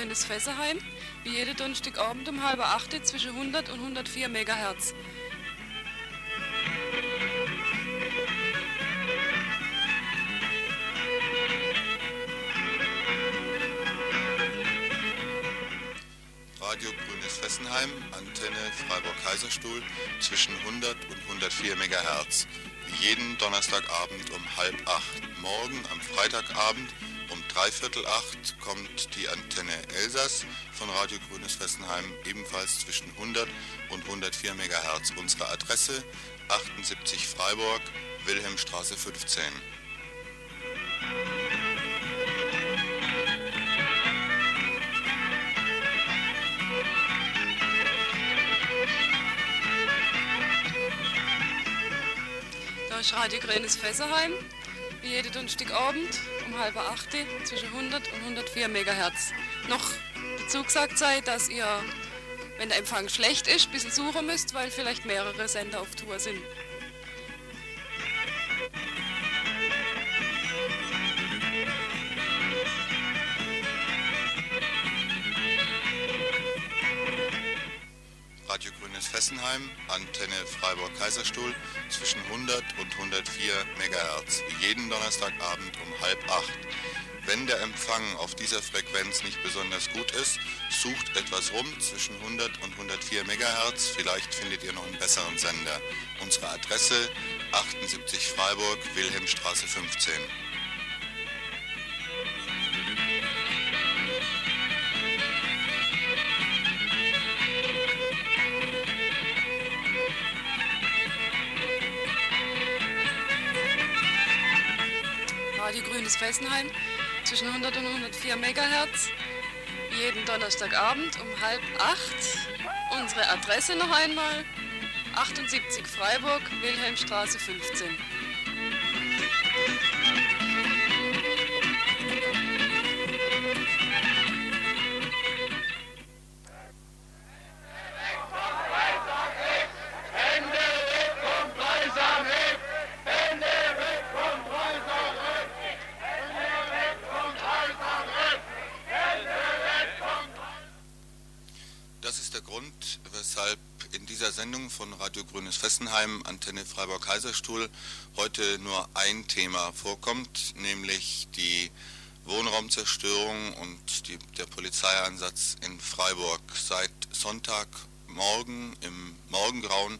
Radio Grünes Fessenheim, wie jede Donnerstagabend um halb acht zwischen 100 und 104 MHz. Radio Grünes Fessenheim, Antenne Freiburg-Kaiserstuhl zwischen 100 und 104 MHz. Jeden Donnerstagabend um halb acht. Morgen am Freitagabend dreiviertel acht kommt die Antenne Elsass von Radio Grünes Fessenheim ebenfalls zwischen 100 und 104 MHz. Unsere Adresse 78 Freiburg, Wilhelmstraße 15. Da ist Radio Grünes Fessenheim, wie jede Donnerstagabend um halb acht zwischen 100 und 104 MHz. Noch dazu gesagt sei, dass ihr, wenn der Empfang schlecht ist, ein bisschen suchen müsst, weil vielleicht mehrere Sender auf Tour sind. Fessenheim, Antenne Freiburg-Kaiserstuhl zwischen 100 und 104 MHz, jeden Donnerstagabend um halb acht. Wenn der Empfang auf dieser Frequenz nicht besonders gut ist, sucht etwas rum zwischen 100 und 104 MHz, vielleicht findet ihr noch einen besseren Sender. Unsere Adresse 78 Freiburg, Wilhelmstraße 15. Radio Grünes Fessenheim zwischen 100 und 104 MHz. Jeden Donnerstagabend um halb acht. Unsere Adresse noch einmal. 78 Freiburg, Wilhelmstraße 15. Fessenheim, Antenne Freiburg-Kaiserstuhl, heute nur ein Thema vorkommt, nämlich die Wohnraumzerstörung und die, der Polizeieinsatz in Freiburg. Seit Sonntagmorgen im Morgengrauen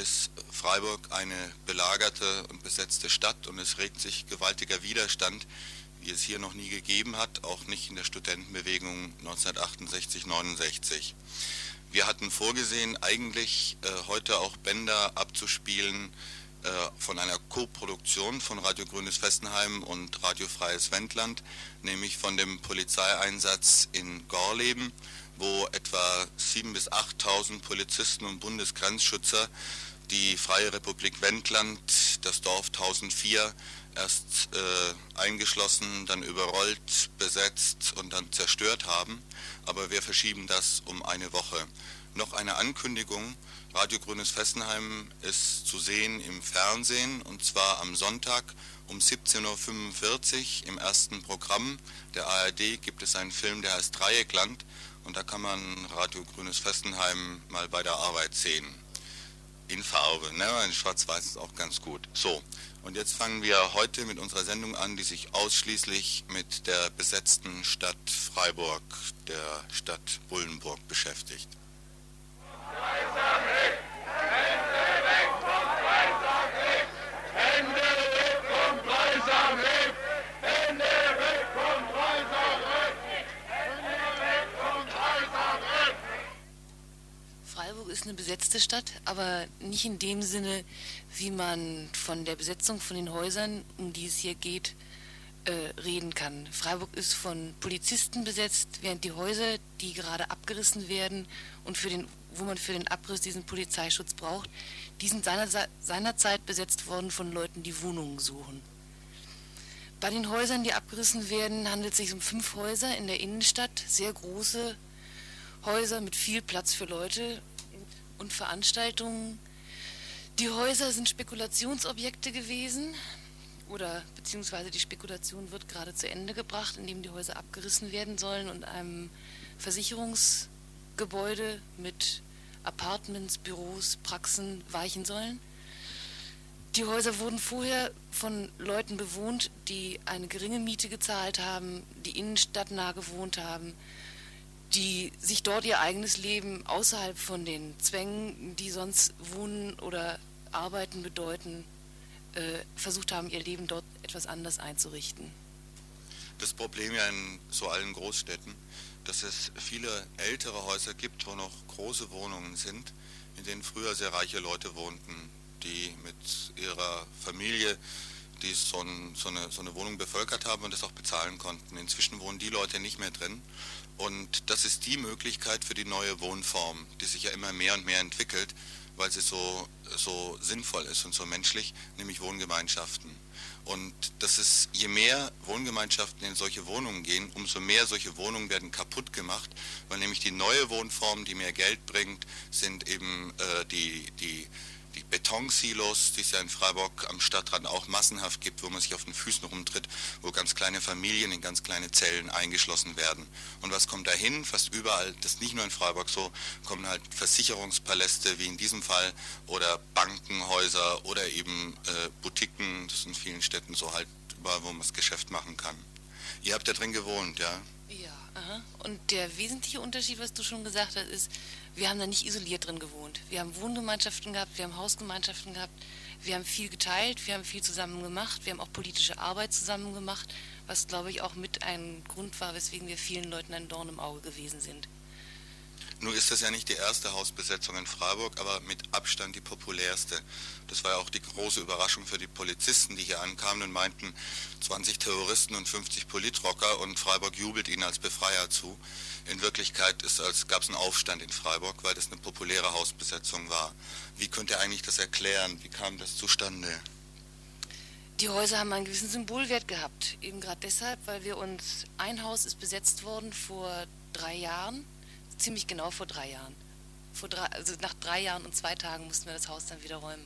ist Freiburg eine belagerte und besetzte Stadt und es regt sich gewaltiger Widerstand, wie es hier noch nie gegeben hat, auch nicht in der Studentenbewegung 1968-69. Wir hatten vorgesehen, eigentlich äh, heute auch Bänder abzuspielen äh, von einer Co-Produktion von Radio Grünes Fessenheim und Radio Freies Wendland, nämlich von dem Polizeieinsatz in Gorleben, wo etwa 7.000 bis 8.000 Polizisten und Bundesgrenzschützer die Freie Republik Wendland, das Dorf 1004, erst äh, eingeschlossen, dann überrollt, besetzt und dann zerstört haben. Aber wir verschieben das um eine Woche. Noch eine Ankündigung. Radio Grünes Fessenheim ist zu sehen im Fernsehen und zwar am Sonntag um 17.45 Uhr im ersten Programm der ARD gibt es einen Film, der heißt Dreieckland und da kann man Radio Grünes Fessenheim mal bei der Arbeit sehen. In Farbe, ne? in Schwarz-Weiß ist auch ganz gut. So, und jetzt fangen wir heute mit unserer Sendung an, die sich ausschließlich mit der besetzten Stadt Freiburg, der Stadt Bullenburg beschäftigt. Freiburg ist eine besetzte Stadt, aber nicht in dem Sinne, wie man von der Besetzung von den Häusern, um die es hier geht, äh, reden kann. Freiburg ist von Polizisten besetzt, während die Häuser, die gerade abgerissen werden und für den, wo man für den Abriss diesen Polizeischutz braucht, die sind seiner, seinerzeit besetzt worden von Leuten, die Wohnungen suchen. Bei den Häusern, die abgerissen werden, handelt es sich um fünf Häuser in der Innenstadt, sehr große Häuser mit viel Platz für Leute und Veranstaltungen. Die Häuser sind Spekulationsobjekte gewesen oder beziehungsweise die Spekulation wird gerade zu Ende gebracht, indem die Häuser abgerissen werden sollen und einem Versicherungsgebäude mit Apartments, Büros, Praxen weichen sollen. Die Häuser wurden vorher von Leuten bewohnt, die eine geringe Miete gezahlt haben, die innenstadtnah gewohnt haben, die sich dort ihr eigenes Leben außerhalb von den Zwängen, die sonst Wohnen oder Arbeiten bedeuten, äh, versucht haben, ihr Leben dort etwas anders einzurichten. Das Problem ja in so allen Großstädten, dass es viele ältere Häuser gibt, wo noch große Wohnungen sind, in denen früher sehr reiche Leute wohnten, die mit ihrer Familie die so, ein, so, eine, so eine Wohnung bevölkert haben und das auch bezahlen konnten. Inzwischen wohnen die Leute nicht mehr drin. Und das ist die Möglichkeit für die neue Wohnform, die sich ja immer mehr und mehr entwickelt, weil sie so, so sinnvoll ist und so menschlich, nämlich Wohngemeinschaften. Und das ist, je mehr Wohngemeinschaften in solche Wohnungen gehen, umso mehr solche Wohnungen werden kaputt gemacht, weil nämlich die neue Wohnform, die mehr Geld bringt, sind eben äh, die, die die Betonsilos, die es ja in Freiburg am Stadtrand auch massenhaft gibt, wo man sich auf den Füßen rumtritt, wo ganz kleine Familien in ganz kleine Zellen eingeschlossen werden. Und was kommt dahin? Fast überall, das ist nicht nur in Freiburg so, kommen halt Versicherungspaläste wie in diesem Fall oder Bankenhäuser oder eben äh, Boutiquen, das ist in vielen Städten so halt überall, wo man das Geschäft machen kann. Ihr habt da drin gewohnt, ja? Und der wesentliche Unterschied, was du schon gesagt hast, ist, wir haben da nicht isoliert drin gewohnt. Wir haben Wohngemeinschaften gehabt, wir haben Hausgemeinschaften gehabt, wir haben viel geteilt, wir haben viel zusammen gemacht, wir haben auch politische Arbeit zusammen gemacht, was glaube ich auch mit ein Grund war, weswegen wir vielen Leuten ein Dorn im Auge gewesen sind. Nun ist das ja nicht die erste Hausbesetzung in Freiburg, aber mit Abstand die populärste. Das war ja auch die große Überraschung für die Polizisten, die hier ankamen und meinten, 20 Terroristen und 50 Politrocker und Freiburg jubelt ihnen als Befreier zu. In Wirklichkeit gab es einen Aufstand in Freiburg, weil das eine populäre Hausbesetzung war. Wie könnt ihr eigentlich das erklären? Wie kam das zustande? Die Häuser haben einen gewissen Symbolwert gehabt. Eben gerade deshalb, weil wir uns, ein Haus ist besetzt worden vor drei Jahren, ziemlich genau vor drei Jahren. Vor drei, also nach drei Jahren und zwei Tagen mussten wir das Haus dann wieder räumen.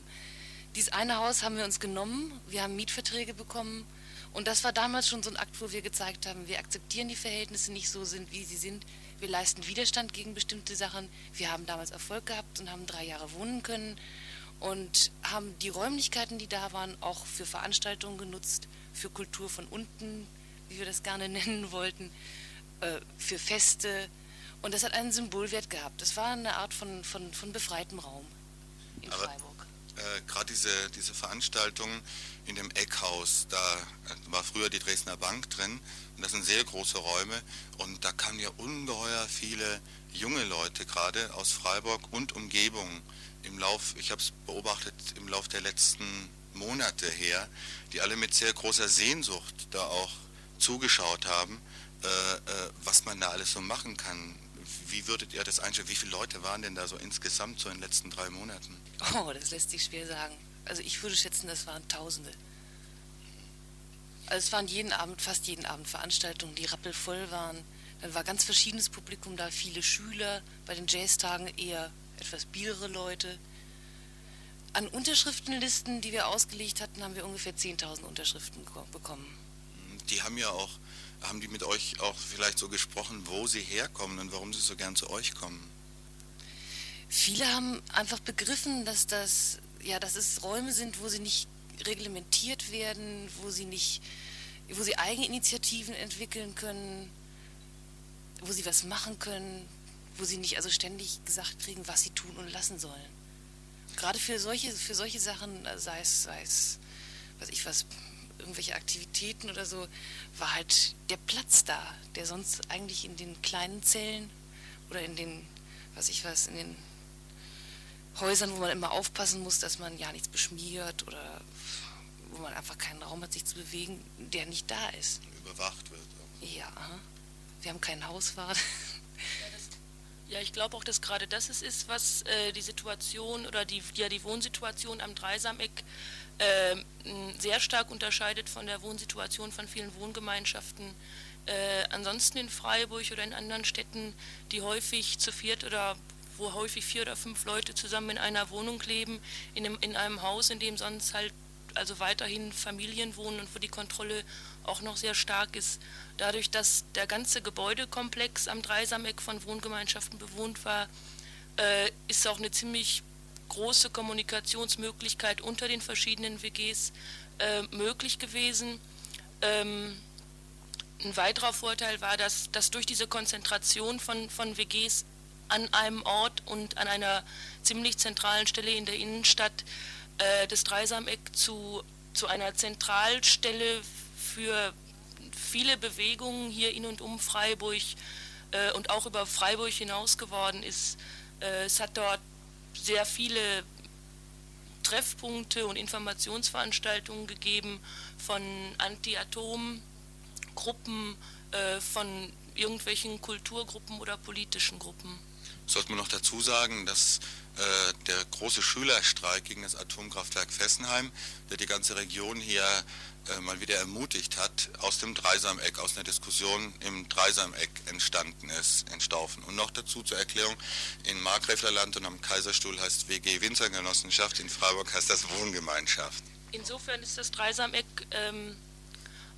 Dieses eine Haus haben wir uns genommen, wir haben Mietverträge bekommen und das war damals schon so ein Akt, wo wir gezeigt haben, wir akzeptieren die Verhältnisse nicht so sind, wie sie sind. Wir leisten Widerstand gegen bestimmte Sachen. Wir haben damals Erfolg gehabt und haben drei Jahre wohnen können und haben die Räumlichkeiten, die da waren, auch für Veranstaltungen genutzt, für Kultur von unten, wie wir das gerne nennen wollten, äh, für Feste. Und das hat einen Symbolwert gehabt. Das war eine Art von, von, von befreitem Raum in Aber Freiburg äh, gerade diese, diese Veranstaltung in dem Eckhaus, da war früher die Dresdner Bank drin und das sind sehr große Räume und da kamen ja ungeheuer viele junge Leute gerade aus Freiburg und Umgebung im Lauf, ich habe es beobachtet im Lauf der letzten Monate her, die alle mit sehr großer Sehnsucht da auch zugeschaut haben, äh, äh, was man da alles so machen kann. Wie würdet ihr das einstellen? Wie viele Leute waren denn da so insgesamt so in den letzten drei Monaten? Oh, das lässt sich schwer sagen. Also ich würde schätzen, das waren Tausende. Also es waren jeden Abend, fast jeden Abend Veranstaltungen, die rappelvoll waren. Dann war ganz verschiedenes Publikum da, viele Schüler, bei den Jazztagen eher etwas biere Leute. An Unterschriftenlisten, die wir ausgelegt hatten, haben wir ungefähr 10.000 Unterschriften bekommen. Die haben ja auch, haben die mit euch auch vielleicht so gesprochen, wo sie herkommen und warum sie so gern zu euch kommen? Viele haben einfach begriffen, dass das, ja, dass es Räume sind, wo sie nicht reglementiert werden, wo sie nicht, wo sie Eigeninitiativen entwickeln können, wo sie was machen können, wo sie nicht also ständig gesagt kriegen, was sie tun und lassen sollen. Gerade für solche, für solche Sachen, sei es, sei es, was ich was, irgendwelche Aktivitäten oder so, war halt der Platz da, der sonst eigentlich in den kleinen Zellen oder in den, was ich was, in den Häusern, wo man immer aufpassen muss, dass man ja nichts beschmiert oder wo man einfach keinen Raum hat, sich zu bewegen, der nicht da ist. Überwacht wird. Auch. Ja, wir haben keinen Hauswart. Ja, ich glaube auch, dass gerade das es ist, was äh, die Situation oder die, ja, die Wohnsituation am Dreisameck äh, sehr stark unterscheidet von der Wohnsituation von vielen Wohngemeinschaften. Äh, ansonsten in Freiburg oder in anderen Städten, die häufig zu viert oder wo häufig vier oder fünf Leute zusammen in einer Wohnung leben, in einem, in einem Haus, in dem sonst halt also weiterhin Familien wohnen und wo die Kontrolle auch noch sehr stark ist. Dadurch, dass der ganze Gebäudekomplex am Dreisameck von Wohngemeinschaften bewohnt war, äh, ist auch eine ziemlich große Kommunikationsmöglichkeit unter den verschiedenen WGs äh, möglich gewesen. Ähm, ein weiterer Vorteil war, dass, dass durch diese Konzentration von, von WGs an einem Ort und an einer ziemlich zentralen Stelle in der Innenstadt äh, das Dreisameck zu, zu einer Zentralstelle für viele Bewegungen hier in und um Freiburg äh, und auch über Freiburg hinaus geworden ist. Äh, es hat dort sehr viele Treffpunkte und Informationsveranstaltungen gegeben von Anti-Atom-Gruppen, äh, von irgendwelchen Kulturgruppen oder politischen Gruppen. Sollte man noch dazu sagen, dass der große Schülerstreik gegen das Atomkraftwerk Fessenheim, der die ganze Region hier äh, mal wieder ermutigt hat, aus dem Dreisameck, aus einer Diskussion im Dreisameck entstanden ist, in Staufen. Und noch dazu zur Erklärung, in Markgräflerland und am Kaiserstuhl heißt WG Winzergenossenschaft, in Freiburg heißt das Wohngemeinschaft. Insofern ist das Dreisameck ähm,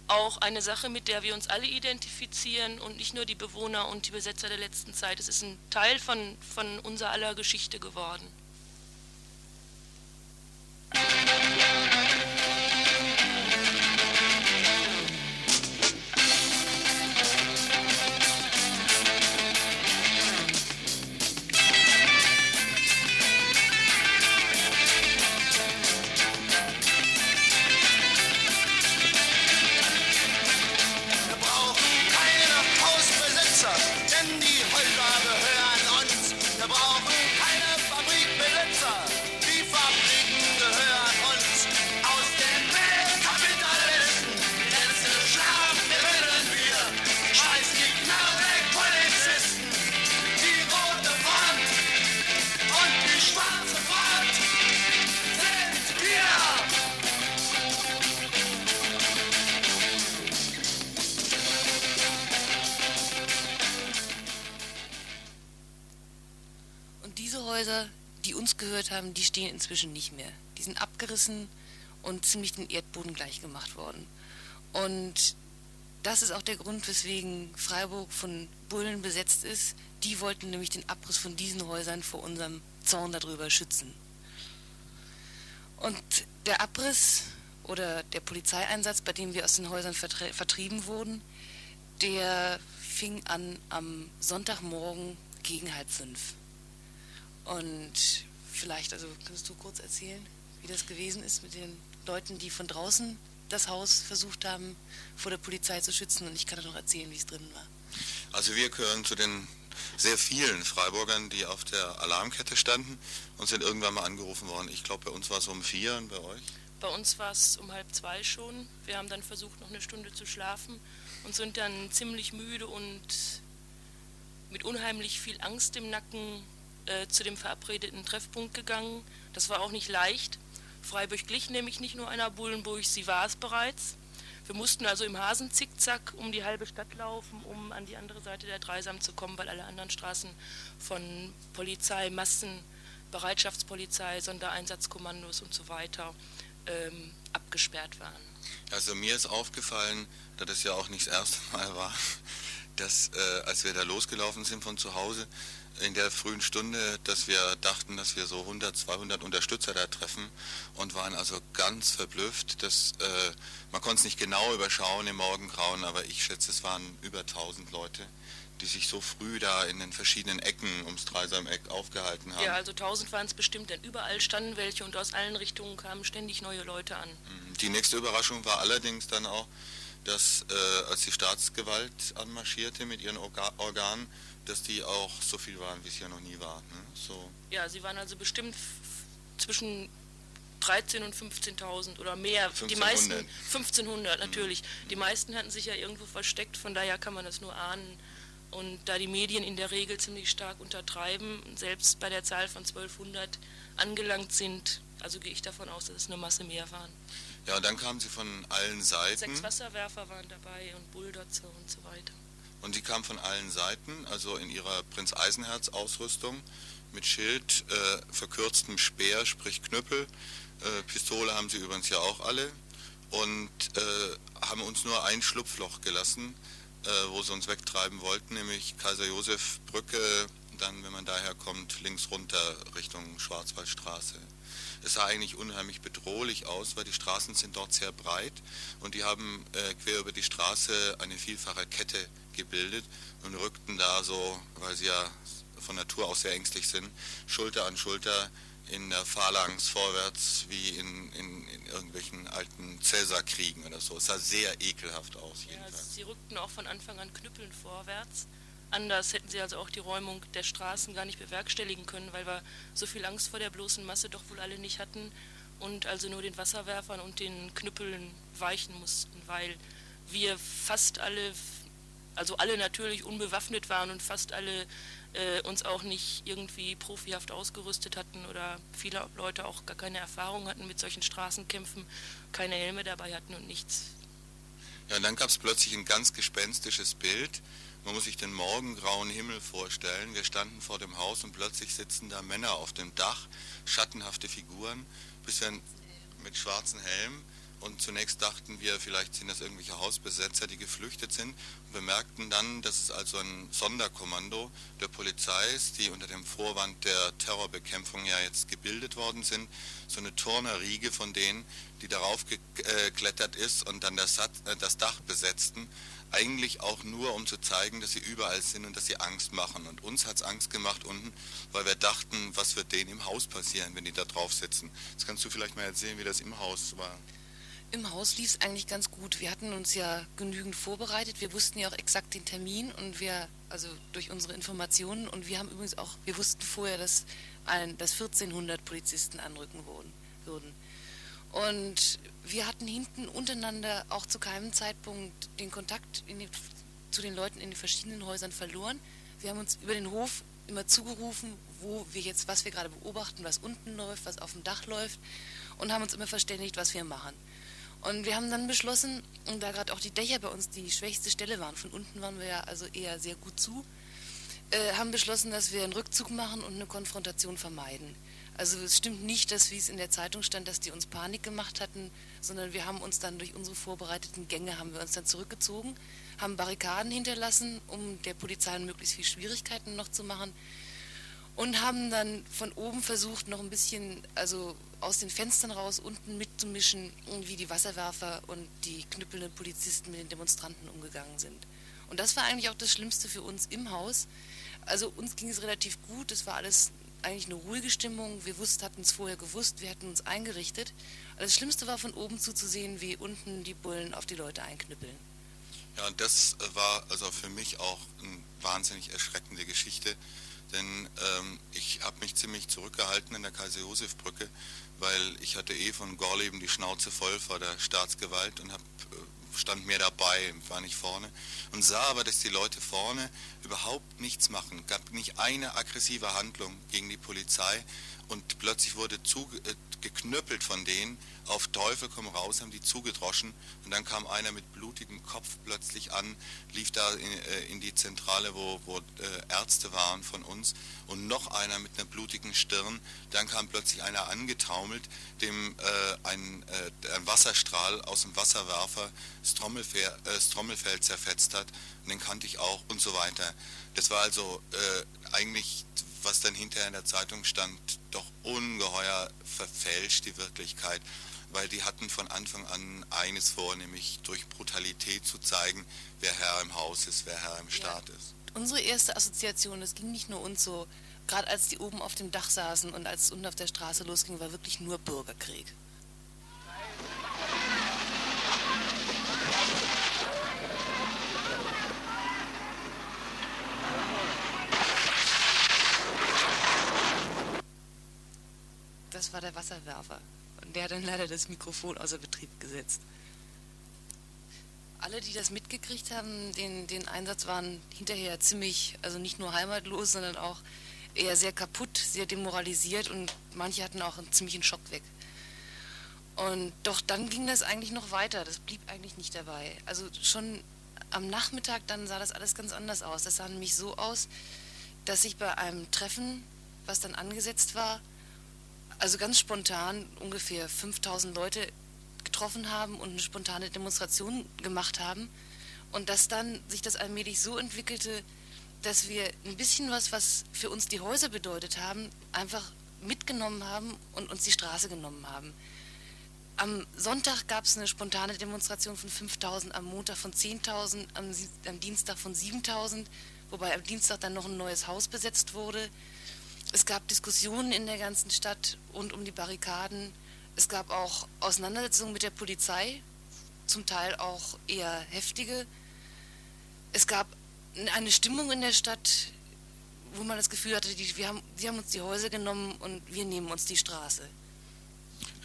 auch eine Sache, mit der wir uns alle identifizieren und nicht nur die Bewohner und die Besetzer der letzten Zeit. Es ist ein Teil von, von unserer aller Geschichte geworden. Gehört haben, die stehen inzwischen nicht mehr. Die sind abgerissen und ziemlich den Erdboden gleich gemacht worden. Und das ist auch der Grund, weswegen Freiburg von Bullen besetzt ist. Die wollten nämlich den Abriss von diesen Häusern vor unserem Zaun darüber schützen. Und der Abriss oder der Polizeieinsatz, bei dem wir aus den Häusern vertrie vertrieben wurden, der fing an am Sonntagmorgen gegen halb fünf. Und vielleicht, also kannst du kurz erzählen, wie das gewesen ist mit den Leuten, die von draußen das Haus versucht haben, vor der Polizei zu schützen und ich kann noch erzählen, wie es drinnen war. Also wir gehören zu den sehr vielen Freiburgern, die auf der Alarmkette standen und sind irgendwann mal angerufen worden. Ich glaube, bei uns war es um vier und bei euch? Bei uns war es um halb zwei schon. Wir haben dann versucht, noch eine Stunde zu schlafen und sind dann ziemlich müde und mit unheimlich viel Angst im Nacken äh, zu dem verabredeten Treffpunkt gegangen. Das war auch nicht leicht. Freiburg glich nämlich nicht nur einer Bullenburg, sie war es bereits. Wir mussten also im Hasenzickzack um die halbe Stadt laufen, um an die andere Seite der Dreisam zu kommen, weil alle anderen Straßen von Polizei, Massen, Bereitschaftspolizei, Sondereinsatzkommandos und so weiter ähm, abgesperrt waren. Also mir ist aufgefallen, da das ja auch nicht das erste Mal war, dass äh, als wir da losgelaufen sind von zu Hause, in der frühen Stunde, dass wir dachten, dass wir so 100, 200 Unterstützer da treffen und waren also ganz verblüfft. Dass, äh, man konnte es nicht genau überschauen im Morgengrauen, aber ich schätze, es waren über 1000 Leute, die sich so früh da in den verschiedenen Ecken ums Dreisameck aufgehalten haben. Ja, also 1000 waren es bestimmt, denn überall standen welche und aus allen Richtungen kamen ständig neue Leute an. Mhm. Die nächste Überraschung war allerdings dann auch, dass äh, als die Staatsgewalt anmarschierte mit ihren Orga Organen, dass die auch so viel waren, wie es ja noch nie war. Ne? So. Ja, sie waren also bestimmt zwischen 13.000 und 15.000 oder mehr. 1500. Die meisten 1500 natürlich. Mhm. Die meisten hatten sich ja irgendwo versteckt, von daher kann man das nur ahnen. Und da die Medien in der Regel ziemlich stark untertreiben, selbst bei der Zahl von 1200 angelangt sind, also gehe ich davon aus, dass es eine Masse mehr waren. Ja, und dann kamen sie von allen Seiten. Sechs Wasserwerfer waren dabei und Bulldozer und so weiter. Und sie kam von allen Seiten, also in ihrer Prinz Eisenherz Ausrüstung mit Schild, äh, verkürztem Speer, sprich Knüppel. Äh, Pistole haben sie übrigens ja auch alle und äh, haben uns nur ein Schlupfloch gelassen, äh, wo sie uns wegtreiben wollten, nämlich Kaiser Josef Brücke, dann, wenn man daher kommt, links runter Richtung Schwarzwaldstraße. Es sah eigentlich unheimlich bedrohlich aus, weil die Straßen sind dort sehr breit und die haben äh, quer über die Straße eine vielfache Kette gebildet und rückten da so, weil sie ja von Natur aus sehr ängstlich sind, Schulter an Schulter in der Phalanx vorwärts wie in, in, in irgendwelchen alten Cäsarkriegen oder so. Es sah sehr ekelhaft aus. Ja, sie rückten auch von Anfang an knüppeln vorwärts. Anders hätten sie also auch die Räumung der Straßen gar nicht bewerkstelligen können, weil wir so viel Angst vor der bloßen Masse doch wohl alle nicht hatten und also nur den Wasserwerfern und den Knüppeln weichen mussten, weil wir fast alle, also alle natürlich unbewaffnet waren und fast alle äh, uns auch nicht irgendwie profihaft ausgerüstet hatten oder viele Leute auch gar keine Erfahrung hatten mit solchen Straßenkämpfen, keine Helme dabei hatten und nichts. Ja, und dann gab es plötzlich ein ganz gespenstisches Bild. Man muss sich den morgengrauen Himmel vorstellen. Wir standen vor dem Haus und plötzlich sitzen da Männer auf dem Dach, schattenhafte Figuren, bisschen mit schwarzen Helmen und zunächst dachten wir, vielleicht sind das irgendwelche Hausbesetzer, die geflüchtet sind. Und bemerkten dann, dass es also ein Sonderkommando der Polizei ist, die unter dem Vorwand der Terrorbekämpfung ja jetzt gebildet worden sind. So eine Turnerriege von denen, die darauf geklettert ist und dann das, äh, das Dach besetzten. Eigentlich auch nur, um zu zeigen, dass sie überall sind und dass sie Angst machen. Und uns hat es Angst gemacht unten, weil wir dachten, was wird denen im Haus passieren, wenn die da drauf sitzen. Jetzt kannst du vielleicht mal erzählen, wie das im Haus war. Im Haus lief es eigentlich ganz gut. Wir hatten uns ja genügend vorbereitet. Wir wussten ja auch exakt den Termin und wir, also durch unsere Informationen und wir haben übrigens auch, wir wussten vorher, dass, ein, dass 1400 Polizisten anrücken würden. Und wir hatten hinten untereinander auch zu keinem Zeitpunkt den Kontakt die, zu den Leuten in den verschiedenen Häusern verloren. Wir haben uns über den Hof immer zugerufen, wo wir jetzt, was wir gerade beobachten, was unten läuft, was auf dem Dach läuft und haben uns immer verständigt, was wir machen. Und wir haben dann beschlossen, da gerade auch die Dächer bei uns die schwächste Stelle waren, von unten waren wir ja also eher sehr gut zu, äh, haben beschlossen, dass wir einen Rückzug machen und eine Konfrontation vermeiden. Also es stimmt nicht, dass wie es in der Zeitung stand, dass die uns Panik gemacht hatten, sondern wir haben uns dann durch unsere vorbereiteten Gänge haben wir uns dann zurückgezogen, haben Barrikaden hinterlassen, um der Polizei möglichst viel Schwierigkeiten noch zu machen und haben dann von oben versucht, noch ein bisschen, also aus den Fenstern raus unten mitzumischen, wie die Wasserwerfer und die knüppelnden Polizisten mit den Demonstranten umgegangen sind. Und das war eigentlich auch das Schlimmste für uns im Haus. Also uns ging es relativ gut, es war alles eigentlich eine ruhige Stimmung. Wir wussten, hatten es vorher gewusst, wir hatten uns eingerichtet. Aber das Schlimmste war von oben zuzusehen, wie unten die Bullen auf die Leute einknüppeln. Ja, und das war also für mich auch eine wahnsinnig erschreckende Geschichte, denn ähm, ich habe mich ziemlich zurückgehalten in der Kaiser-Josef-Brücke, weil ich hatte eh von Gorleben die Schnauze voll vor der Staatsgewalt und hab, äh, stand mehr dabei, war nicht vorne und sah aber, dass die Leute vorne überhaupt nichts machen, gab nicht eine aggressive Handlung gegen die Polizei und plötzlich wurde zu, äh, geknüppelt von denen, auf Teufel komm raus, haben die zugedroschen. Und dann kam einer mit blutigem Kopf plötzlich an, lief da in, äh, in die Zentrale, wo, wo äh, Ärzte waren von uns. Und noch einer mit einer blutigen Stirn, dann kam plötzlich einer angetaumelt, dem äh, ein, äh, ein, Wasserstrahl aus dem Wasserwerfer das Trommelfell, äh, das Trommelfell zerfetzt hat. Und den kannte ich auch und so weiter. Das war also eigentlich was dann hinterher in der Zeitung stand, doch ungeheuer verfälscht die Wirklichkeit, weil die hatten von Anfang an eines vor, nämlich durch Brutalität zu zeigen, wer Herr im Haus ist, wer Herr im Staat ja. ist. Unsere erste Assoziation, das ging nicht nur uns so, gerade als die oben auf dem Dach saßen und als es unten auf der Straße losging, war wirklich nur Bürgerkrieg. Das war der Wasserwerfer. Und der hat dann leider das Mikrofon außer Betrieb gesetzt. Alle, die das mitgekriegt haben, den, den Einsatz waren hinterher ziemlich, also nicht nur heimatlos, sondern auch eher sehr kaputt, sehr demoralisiert und manche hatten auch einen ziemlichen Schock weg. Und doch dann ging das eigentlich noch weiter, das blieb eigentlich nicht dabei. Also schon am Nachmittag dann sah das alles ganz anders aus. Das sah nämlich so aus, dass sich bei einem Treffen, was dann angesetzt war, also ganz spontan ungefähr 5000 Leute getroffen haben und eine spontane Demonstration gemacht haben und dass dann sich das allmählich so entwickelte, dass wir ein bisschen was, was für uns die Häuser bedeutet haben, einfach mitgenommen haben und uns die Straße genommen haben. Am Sonntag gab es eine spontane Demonstration von 5000, am Montag von 10.000, am, am Dienstag von 7000, wobei am Dienstag dann noch ein neues Haus besetzt wurde. Es gab Diskussionen in der ganzen Stadt rund um die Barrikaden. Es gab auch Auseinandersetzungen mit der Polizei, zum Teil auch eher heftige. Es gab eine Stimmung in der Stadt, wo man das Gefühl hatte, die, wir haben, sie haben uns die Häuser genommen und wir nehmen uns die Straße.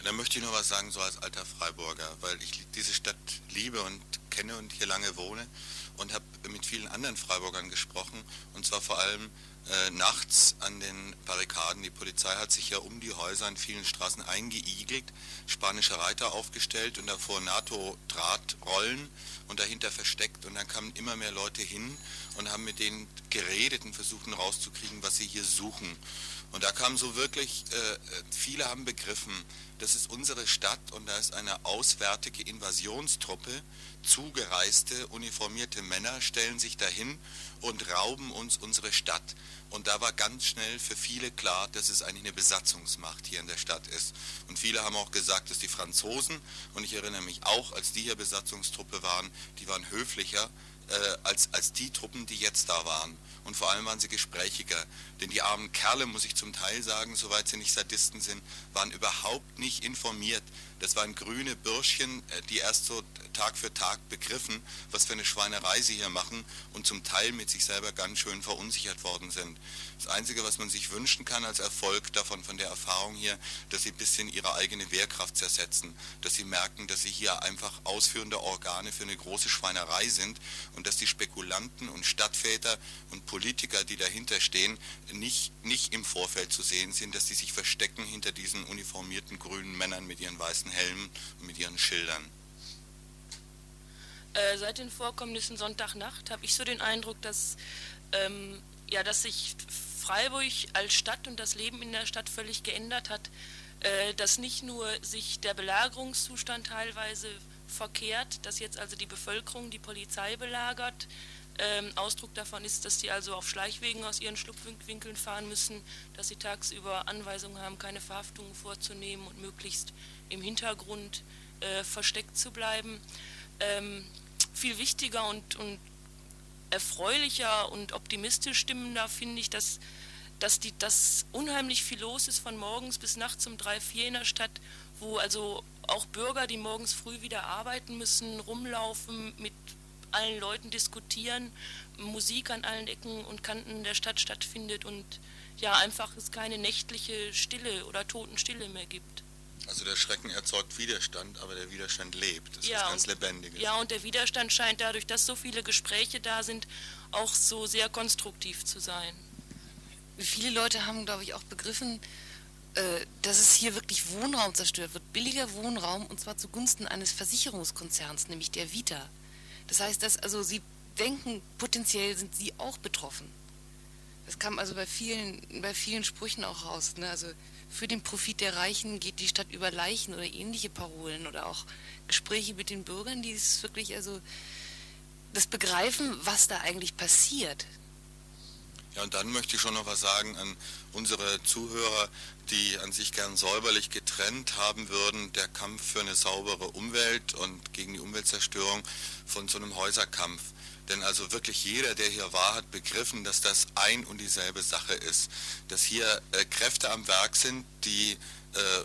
Da möchte ich noch was sagen, so als alter Freiburger, weil ich diese Stadt liebe und kenne und hier lange wohne und habe mit vielen anderen Freiburgern gesprochen und zwar vor allem äh, nachts an den Barrikaden. Die Polizei hat sich ja um die Häuser in vielen Straßen eingeigelt, spanische Reiter aufgestellt und davor NATO-Drahtrollen und dahinter versteckt. Und dann kamen immer mehr Leute hin und haben mit denen geredet und versuchten rauszukriegen, was sie hier suchen. Und da kam so wirklich, äh, viele haben begriffen, das ist unsere Stadt und da ist eine auswärtige Invasionstruppe, zugereiste, uniformierte Männer stellen sich dahin und rauben uns unsere Stadt. Und da war ganz schnell für viele klar, dass es eigentlich eine Besatzungsmacht hier in der Stadt ist. Und viele haben auch gesagt, dass die Franzosen, und ich erinnere mich auch, als die hier Besatzungstruppe waren, die waren höflicher äh, als, als die Truppen, die jetzt da waren. Und vor allem waren sie gesprächiger. Denn die armen Kerle, muss ich zum Teil sagen, soweit sie nicht Sadisten sind, waren überhaupt nicht informiert. Das waren grüne Bürschchen, äh, die erst so Tag für Tag begriffen, was für eine Schweinerei sie hier machen und zum Teil mit sich selber ganz schön verunsichert worden sind. Das Einzige, was man sich wünschen kann als Erfolg davon, von der Erfahrung hier, dass sie ein bisschen ihre eigene Wehrkraft zersetzen, dass sie merken, dass sie hier einfach ausführende Organe für eine große Schweinerei sind und dass die Spekulanten und Stadtväter und Politiker, die dahinter stehen, nicht, nicht im Vorfeld zu sehen sind, dass sie sich verstecken hinter diesen uniformierten grünen Männern mit ihren weißen Helmen und mit ihren Schildern. Äh, seit den Vorkommnissen Sonntagnacht habe ich so den Eindruck, dass, ähm, ja, dass sich Freiburg als Stadt und das Leben in der Stadt völlig geändert hat. Äh, dass nicht nur sich der Belagerungszustand teilweise verkehrt, dass jetzt also die Bevölkerung die Polizei belagert. Ähm, Ausdruck davon ist, dass sie also auf Schleichwegen aus ihren Schlupfwinkeln fahren müssen, dass sie tagsüber Anweisungen haben, keine Verhaftungen vorzunehmen und möglichst im Hintergrund äh, versteckt zu bleiben. Ähm, viel wichtiger und, und erfreulicher und optimistisch stimmender finde ich, dass, dass, die, dass unheimlich viel los ist von morgens bis nachts um drei, vier in der Stadt, wo also auch Bürger, die morgens früh wieder arbeiten müssen, rumlaufen, mit allen Leuten diskutieren, Musik an allen Ecken und Kanten der Stadt stattfindet und ja einfach es keine nächtliche Stille oder Totenstille mehr gibt. Also der Schrecken erzeugt Widerstand, aber der Widerstand lebt. Das ja, ist ganz Lebendiges. Ja, und der Widerstand scheint dadurch, dass so viele Gespräche da sind, auch so sehr konstruktiv zu sein. Viele Leute haben, glaube ich, auch begriffen, äh, dass es hier wirklich Wohnraum zerstört wird. Billiger Wohnraum und zwar zugunsten eines Versicherungskonzerns, nämlich der Vita. Das heißt, dass also sie denken, potenziell sind sie auch betroffen. Das kam also bei vielen, bei vielen Sprüchen auch raus. Ne? Also für den Profit der Reichen geht die Stadt über Leichen oder ähnliche Parolen oder auch Gespräche mit den Bürgern, die es wirklich also das begreifen, was da eigentlich passiert. Ja, und dann möchte ich schon noch was sagen an unsere Zuhörer, die an sich gern säuberlich getrennt haben würden, der Kampf für eine saubere Umwelt und gegen die Umweltzerstörung von so einem Häuserkampf. Denn also wirklich jeder, der hier war, hat begriffen, dass das ein und dieselbe Sache ist. Dass hier äh, Kräfte am Werk sind, die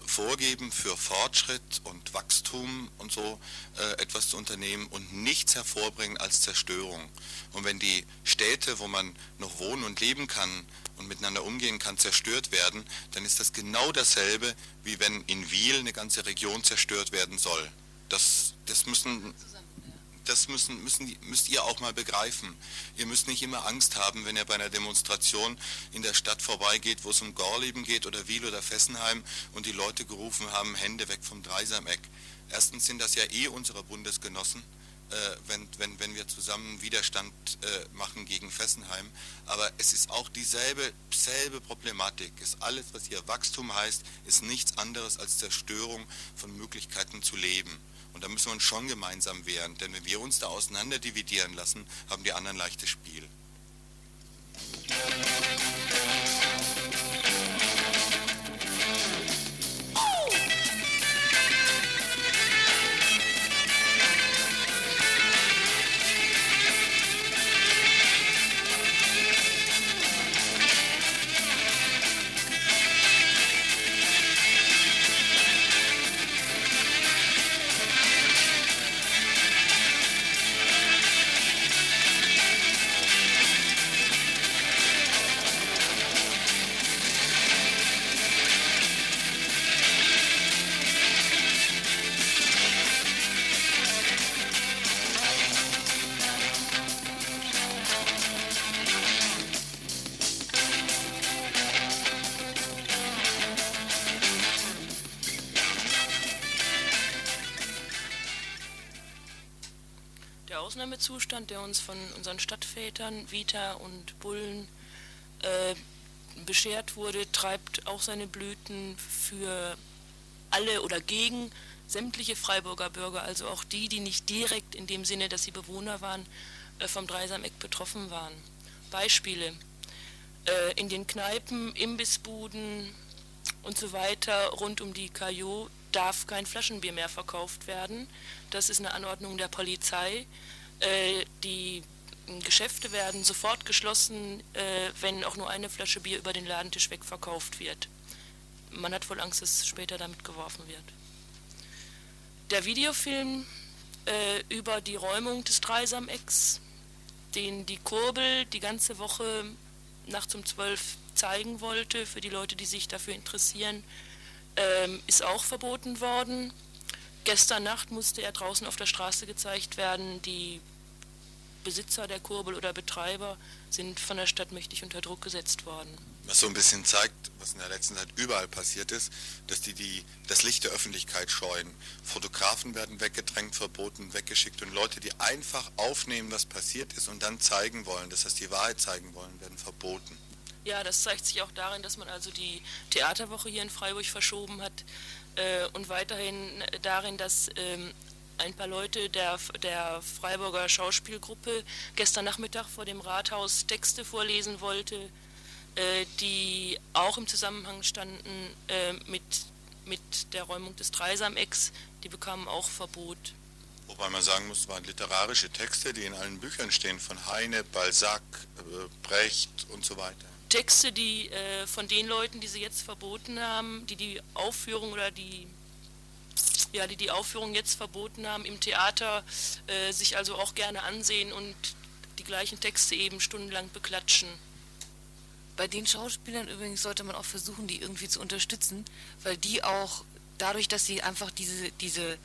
vorgeben, für Fortschritt und Wachstum und so äh, etwas zu unternehmen und nichts hervorbringen als Zerstörung. Und wenn die Städte, wo man noch wohnen und leben kann und miteinander umgehen kann, zerstört werden, dann ist das genau dasselbe, wie wenn in Wiel eine ganze Region zerstört werden soll. Das, das müssen das müssen, müssen, müsst ihr auch mal begreifen. Ihr müsst nicht immer Angst haben, wenn ihr bei einer Demonstration in der Stadt vorbeigeht, wo es um Gorleben geht oder Wiel oder Fessenheim und die Leute gerufen haben, Hände weg vom Dreisameck. Erstens sind das ja eh unsere Bundesgenossen äh, wenn, wenn, wenn wir zusammen Widerstand äh, machen gegen Fessenheim. Aber es ist auch dieselbe selbe Problematik. Ist alles, was hier Wachstum heißt, ist nichts anderes als Zerstörung von Möglichkeiten zu leben. Und da müssen wir uns schon gemeinsam wehren, denn wenn wir uns da auseinander dividieren lassen, haben die anderen leichtes Spiel. Ausnahmezustand, der uns von unseren Stadtvätern, Vita und Bullen äh, beschert wurde, treibt auch seine Blüten für alle oder gegen sämtliche Freiburger Bürger, also auch die, die nicht direkt in dem Sinne, dass sie Bewohner waren, äh, vom Dreisameck betroffen waren. Beispiele. Äh, in den Kneipen, Imbissbuden und so weiter rund um die Caillot darf kein Flaschenbier mehr verkauft werden. Das ist eine Anordnung der Polizei. Äh, die Geschäfte werden sofort geschlossen, äh, wenn auch nur eine Flasche Bier über den Ladentisch wegverkauft wird. Man hat wohl Angst, dass später damit geworfen wird. Der Videofilm äh, über die Räumung des Dreisamecks, den die Kurbel die ganze Woche nachts um zwölf zeigen wollte, für die Leute, die sich dafür interessieren, ähm, ist auch verboten worden. Gestern Nacht musste er draußen auf der Straße gezeigt werden. Die Besitzer der Kurbel oder Betreiber sind von der Stadt mächtig unter Druck gesetzt worden. Was so ein bisschen zeigt, was in der letzten Zeit überall passiert ist, dass die, die das Licht der Öffentlichkeit scheuen. Fotografen werden weggedrängt, verboten, weggeschickt und Leute, die einfach aufnehmen, was passiert ist und dann zeigen wollen, das heißt die Wahrheit zeigen wollen, werden verboten. Ja, das zeigt sich auch darin, dass man also die Theaterwoche hier in Freiburg verschoben hat und weiterhin darin, dass ähm, ein paar Leute der, der Freiburger Schauspielgruppe gestern Nachmittag vor dem Rathaus Texte vorlesen wollte, äh, die auch im Zusammenhang standen äh, mit, mit der Räumung des Dreisamecks. Die bekamen auch Verbot. Wobei man sagen muss, es waren literarische Texte, die in allen Büchern stehen, von Heine, Balzac, äh, Brecht und so weiter. Texte, die äh, von den Leuten, die sie jetzt verboten haben, die die Aufführung oder die ja, die die Aufführung jetzt verboten haben, im Theater äh, sich also auch gerne ansehen und die gleichen Texte eben stundenlang beklatschen. Bei den Schauspielern übrigens sollte man auch versuchen, die irgendwie zu unterstützen, weil die auch dadurch, dass sie einfach diese, diese,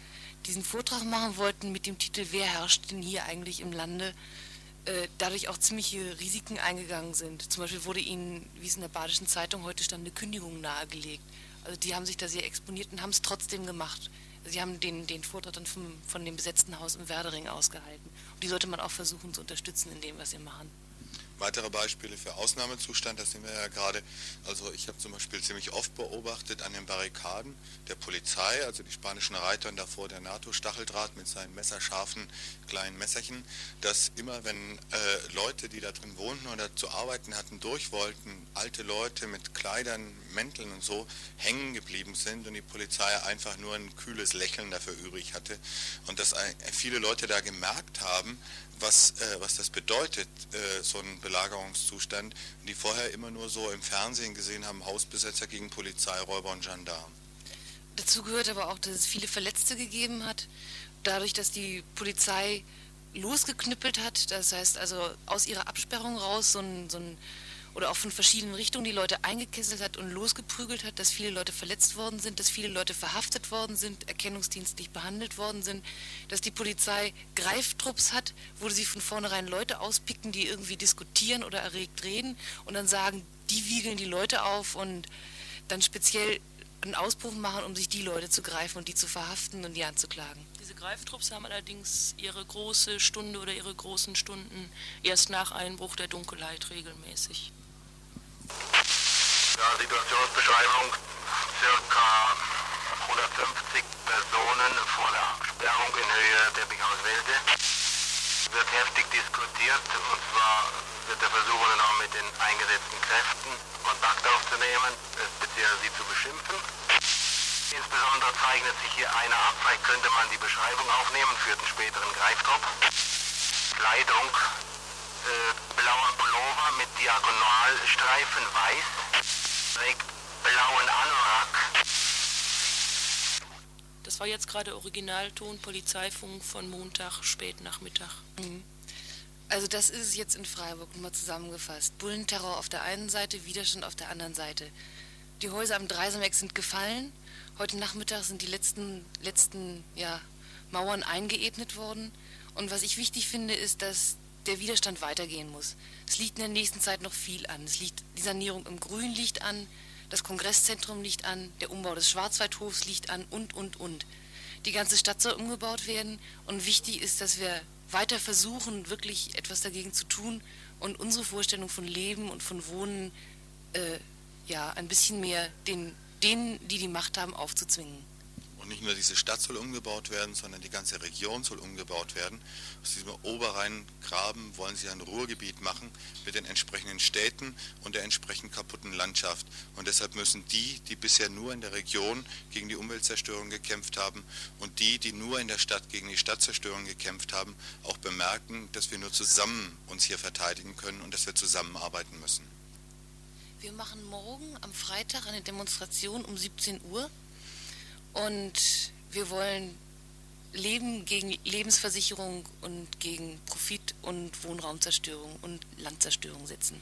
diesen Vortrag machen wollten mit dem Titel Wer herrscht denn hier eigentlich im Lande, äh, dadurch auch ziemliche Risiken eingegangen sind. Zum Beispiel wurde ihnen, wie es in der Badischen Zeitung heute stand, eine Kündigung nahegelegt. Also die haben sich da sehr exponiert und haben es trotzdem gemacht. Sie haben den, den Vortrag dann vom, von dem besetzten Haus im Werdering ausgehalten. Und die sollte man auch versuchen zu unterstützen in dem, was sie machen. Weitere Beispiele für Ausnahmezustand, das sehen wir ja gerade. Also ich habe zum Beispiel ziemlich oft beobachtet an den Barrikaden der Polizei, also die spanischen Reiter und davor der NATO-Stacheldraht mit seinen messerscharfen kleinen Messerchen, dass immer wenn äh, Leute, die da drin wohnten oder zu arbeiten hatten, durch wollten, alte Leute mit Kleidern, Mänteln und so hängen geblieben sind und die Polizei einfach nur ein kühles Lächeln dafür übrig hatte und dass viele Leute da gemerkt haben, was, äh, was das bedeutet, äh, so ein Belagerungszustand, die vorher immer nur so im Fernsehen gesehen haben, Hausbesetzer gegen Polizei, Räuber und Gendarmen. Dazu gehört aber auch, dass es viele Verletzte gegeben hat, dadurch, dass die Polizei losgeknüppelt hat, das heißt also aus ihrer Absperrung raus so ein, so ein oder auch von verschiedenen Richtungen die Leute eingekesselt hat und losgeprügelt hat, dass viele Leute verletzt worden sind, dass viele Leute verhaftet worden sind, erkennungsdienstlich behandelt worden sind, dass die Polizei Greiftrupps hat, wo sie von vornherein Leute auspicken, die irgendwie diskutieren oder erregt reden und dann sagen, die wiegeln die Leute auf und dann speziell einen Ausbruch machen, um sich die Leute zu greifen und die zu verhaften und die anzuklagen. Diese Greiftrupps haben allerdings ihre große Stunde oder ihre großen Stunden erst nach Einbruch der Dunkelheit regelmäßig. Ja, Situationsbeschreibung, circa 150 Personen vor der Sperrung in Höhe der Bighauswälde. Wird heftig diskutiert und zwar wird der Versuch unternommen, mit den eingesetzten Kräften Kontakt aufzunehmen, speziell sie zu beschimpfen. Insbesondere zeichnet sich hier einer ab, vielleicht könnte man die Beschreibung aufnehmen für den späteren Greiftrupp. Kleidung, äh, blauer Pullover mit Diagonalstreifen weiß, trägt blauen Anorak. Das war jetzt gerade Originalton Polizeifunk von Montag, Spätnachmittag. Mhm. Also das ist es jetzt in Freiburg nochmal zusammengefasst. Bullenterror auf der einen Seite, Widerstand auf der anderen Seite. Die Häuser am Dreisameck sind gefallen. Heute Nachmittag sind die letzten, letzten ja, Mauern eingeebnet worden. Und was ich wichtig finde, ist, dass der Widerstand weitergehen muss. Es liegt in der nächsten Zeit noch viel an. Es liegt, die Sanierung im Grün liegt an, das Kongresszentrum liegt an, der Umbau des Schwarzwaldhofs liegt an und, und, und. Die ganze Stadt soll umgebaut werden und wichtig ist, dass wir weiter versuchen, wirklich etwas dagegen zu tun und unsere Vorstellung von Leben und von Wohnen äh, ja, ein bisschen mehr den, denen, die die Macht haben, aufzuzwingen. Und nicht nur diese Stadt soll umgebaut werden, sondern die ganze Region soll umgebaut werden. Aus diesem Oberrheingraben wollen sie ein Ruhrgebiet machen mit den entsprechenden Städten und der entsprechend kaputten Landschaft. Und deshalb müssen die, die bisher nur in der Region gegen die Umweltzerstörung gekämpft haben und die, die nur in der Stadt gegen die Stadtzerstörung gekämpft haben, auch bemerken, dass wir nur zusammen uns hier verteidigen können und dass wir zusammenarbeiten müssen. Wir machen morgen am Freitag eine Demonstration um 17 Uhr und wir wollen Leben gegen Lebensversicherung und gegen Profit- und Wohnraumzerstörung und Landzerstörung setzen.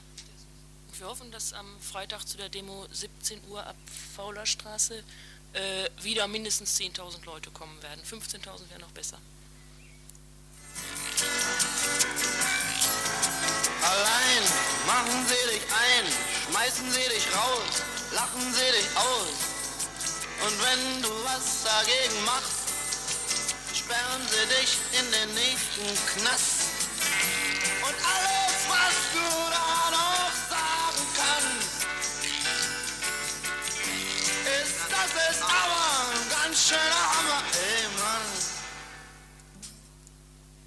Wir hoffen, dass am Freitag zu der Demo 17 Uhr ab Faulerstraße äh, wieder mindestens 10.000 Leute kommen werden. 15.000 wäre noch besser. Allein machen sie dich ein, schmeißen sie dich raus, lachen sie dich aus. Und wenn du was dagegen machst, sperren sie dich in den nächsten Knast. Und alles, was du da noch sagen kannst, ist, das ist aber ein ganz schöner Hammer, ey Mann.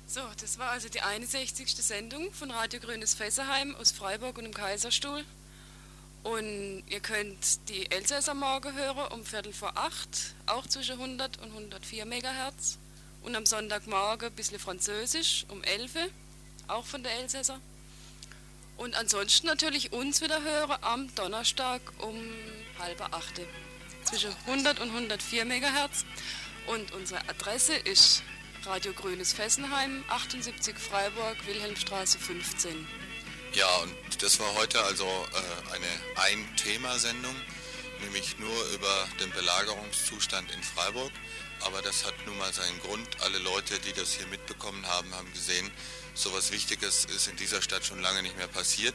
So, das war also die 61. Sendung von Radio Grünes Fesserheim aus Freiburg und im Kaiserstuhl. Und ihr könnt die Elsässer morgen hören um Viertel vor acht, auch zwischen 100 und 104 Megahertz. Und am Sonntagmorgen ein bisschen Französisch um 11, auch von der Elsässer. Und ansonsten natürlich uns wieder hören am Donnerstag um halb acht, zwischen 100 und 104 Megahertz. Und unsere Adresse ist Radio Grünes Fessenheim, 78 Freiburg, Wilhelmstraße 15. Ja, und das war heute also äh, eine Ein-Thema-Sendung, nämlich nur über den Belagerungszustand in Freiburg. Aber das hat nun mal seinen Grund. Alle Leute, die das hier mitbekommen haben, haben gesehen, so etwas Wichtiges ist in dieser Stadt schon lange nicht mehr passiert.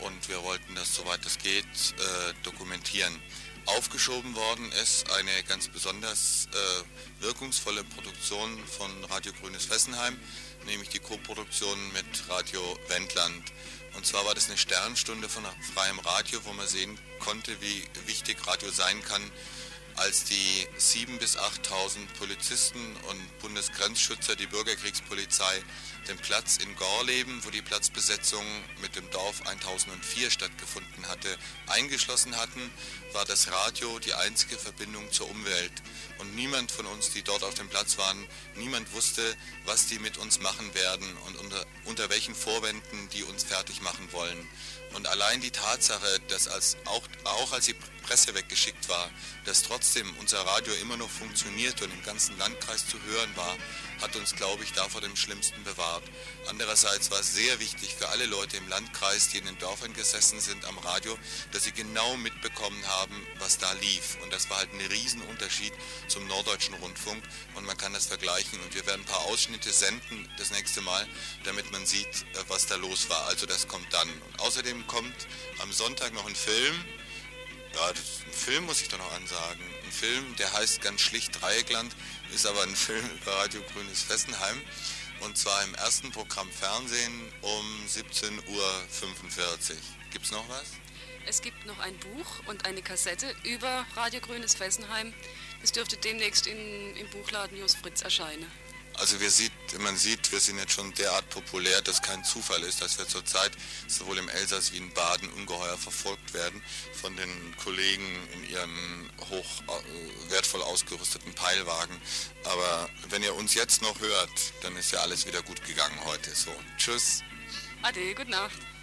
Und wir wollten das, soweit es geht, äh, dokumentieren. Aufgeschoben worden ist eine ganz besonders äh, wirkungsvolle Produktion von Radio Grünes Fessenheim, nämlich die Koproduktion mit Radio Wendland. Und zwar war das eine Sternstunde von freiem Radio, wo man sehen konnte, wie wichtig Radio sein kann, als die 7.000 bis 8.000 Polizisten und Bundesgrenzschützer, die Bürgerkriegspolizei, den Platz in Gorleben, wo die Platzbesetzung mit dem Dorf 1004 stattgefunden hatte, eingeschlossen hatten, war das Radio die einzige Verbindung zur Umwelt. Und niemand von uns, die dort auf dem Platz waren, niemand wusste, was die mit uns machen werden und unter, unter welchen Vorwänden die uns fertig machen wollen. Und allein die Tatsache, dass als, auch, auch als die Presse weggeschickt war, dass trotzdem unser Radio immer noch funktioniert und im ganzen Landkreis zu hören war, hat uns, glaube ich, da vor dem Schlimmsten bewahrt. Andererseits war es sehr wichtig für alle Leute im Landkreis, die in den Dörfern gesessen sind am Radio, dass sie genau mitbekommen haben, was da lief. Und das war halt ein Riesenunterschied zum norddeutschen Rundfunk und man kann das vergleichen. Und wir werden ein paar Ausschnitte senden das nächste Mal, damit man sieht, äh, was da los war. Also das kommt dann. Und außerdem kommt am Sonntag noch ein Film, Ja, das, ein Film muss ich doch noch ansagen. Ein Film, der heißt ganz schlicht Dreieckland, ist aber ein Film über Radio Grünes Fessenheim. Und zwar im ersten Programm Fernsehen um 17.45 Uhr. Gibt es noch was? Es gibt noch ein Buch und eine Kassette über Radio Grünes Fessenheim. Das dürfte demnächst in, im Buchladen Jos Fritz erscheinen. Also wir sieht, man sieht, wir sind jetzt schon derart populär, dass kein Zufall ist, dass wir zurzeit sowohl im Elsass wie in Baden ungeheuer verfolgt werden von den Kollegen in ihren hoch äh, wertvoll ausgerüsteten Peilwagen. Aber wenn ihr uns jetzt noch hört, dann ist ja alles wieder gut gegangen heute. So, tschüss. Ade, gute Nacht.